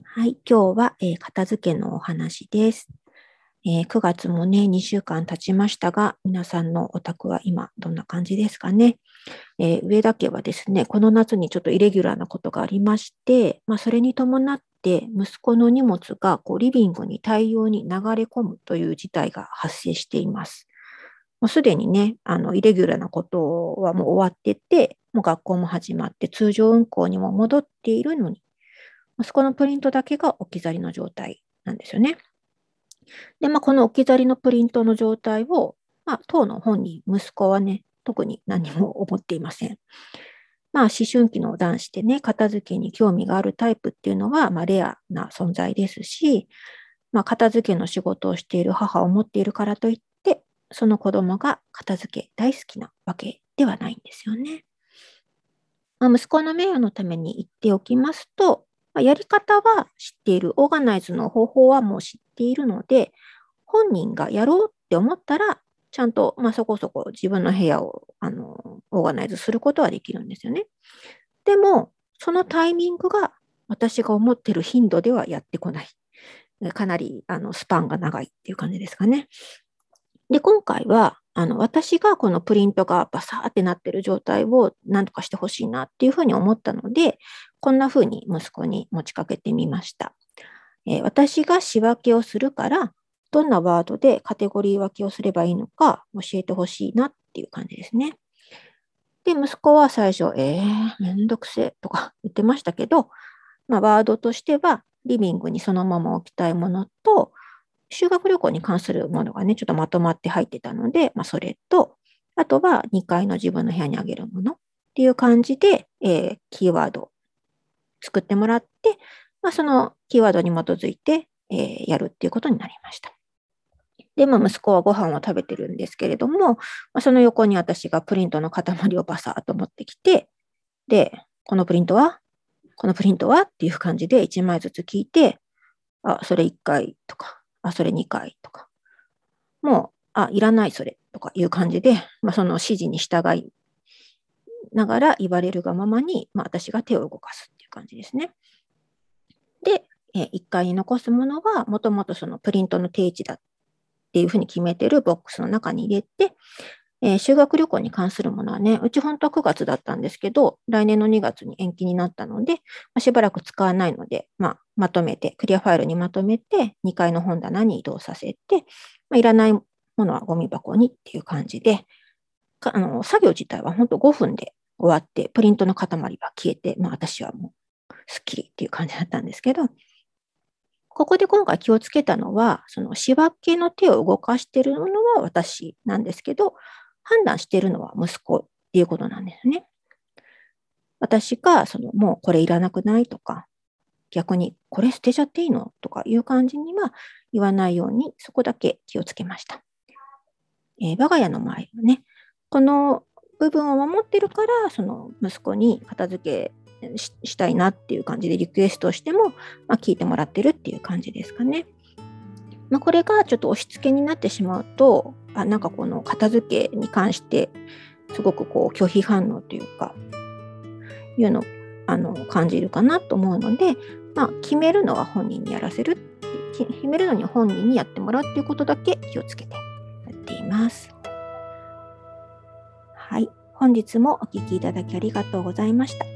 はい、今日は、えー、片付けのお話です、えー、9月もね、2週間経ちましたが、皆さんのお宅は今どんな感じですかね。えー、上田家はですね、この夏にちょっとイレギュラーなことがありまして、まあ、それに伴って息子の荷物がこうリビングに大量に流れ込むという事態が発生しています。もうすでにね、あの、イレギュラーなことはもう終わってて、もう学校も始まって通常運行にも戻っているのに、そこのプリントだけが置き去りの状態なんですよね。で、まあ、この置き去りのプリントの状態を、まあ、当の本人、息子はね、特に何も思っていません。まあ、思春期の男子でね、片付けに興味があるタイプっていうのは、まあ、レアな存在ですし、まあ、片付けの仕事をしている母を持っているからといって、その子供が片付け大好きなわけではないんですよね。まあ、息子の名誉のために言っておきますと、まあ、やり方は知っている、オーガナイズの方法はもう知っているので、本人がやろうって思ったら、ちゃんと、まあ、そこそこ自分の部屋をあのオーガナイズすることはできるんですよね。でも、そのタイミングが私が思ってる頻度ではやってこない。かなりあのスパンが長いっていう感じですかね。で、今回は、あの私がこのプリントがバサーってなってる状態を何とかしてほしいなっていうふうに思ったので、こんな風に息子に持ちかけてみました。えー、私が仕分けをするから、どんなワードでカテゴリー分けをすればいいのか教えてほしいなっていう感じですね。で、息子は最初、えー、めんどくせえとか言ってましたけど、まあ、ワードとしては、リビングにそのまま置きたいものと、修学旅行に関するものがね、ちょっとまとまって入ってたので、まあ、それと、あとは2階の自分の部屋にあげるものっていう感じで、えー、キーワード作ってもらって、まあ、そのキーワードに基づいて、えー、やるっていうことになりました。で、まあ、息子はご飯を食べてるんですけれども、まあ、その横に私がプリントの塊をバサーと持ってきて、で、このプリントはこのプリントはっていう感じで1枚ずつ聞いて、あ、それ1回とか、あ、それ2回とか、もう、あ、いらないそれとかいう感じで、まあ、その指示に従いながら言われるがままに、まあ、私が手を動かすっていう感じですね。で、え1階に残すものは、もともとそのプリントの定位置だっていうふうに決めてるボックスの中に入れて、えー、修学旅行に関するものはね、うち本当は9月だったんですけど、来年の2月に延期になったので、まあ、しばらく使わないので、まあ、まとめて、クリアファイルにまとめて、2階の本棚に移動させて、まあ、いらないものはゴミ箱にっていう感じで、あの作業自体は本当5分で終わって、プリントの塊は消えて、まあ、私はもうスッキリっていう感じだったんですけど、ここで今回気をつけたのは、その仕分けの手を動かしているのは私なんですけど、判断しているのは息子っていうことなんですね。私が、その、もうこれいらなくないとか、逆にこれ捨てちゃっていいのとかいう感じには言わないように、そこだけ気をつけました。えー、我が家の場合はね、この部分を守ってるから、その息子に片付けしたいなっていう感じでリクエストをしても、まあ、聞いてもらってるっていう感じですかね。まあ、これがちょっと押し付けになってしまうと、あなんかこの片付けに関してすごくこう拒否反応というか、いうのあの感じるかなと思うので、まあ、決めるのは本人にやらせる決めるのに本人にやってもらうっていうことだけ気をつけてやっています。はい。本日もお聴きいただきありがとうございました。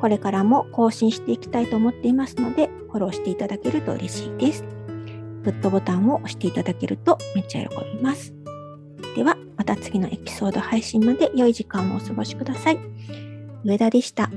これからも更新していきたいと思っていますので、フォローしていただけると嬉しいです。グッドボタンを押していただけるとめっちゃ喜びます。では、また次のエピソード配信まで良い時間をお過ごしください。上田でした。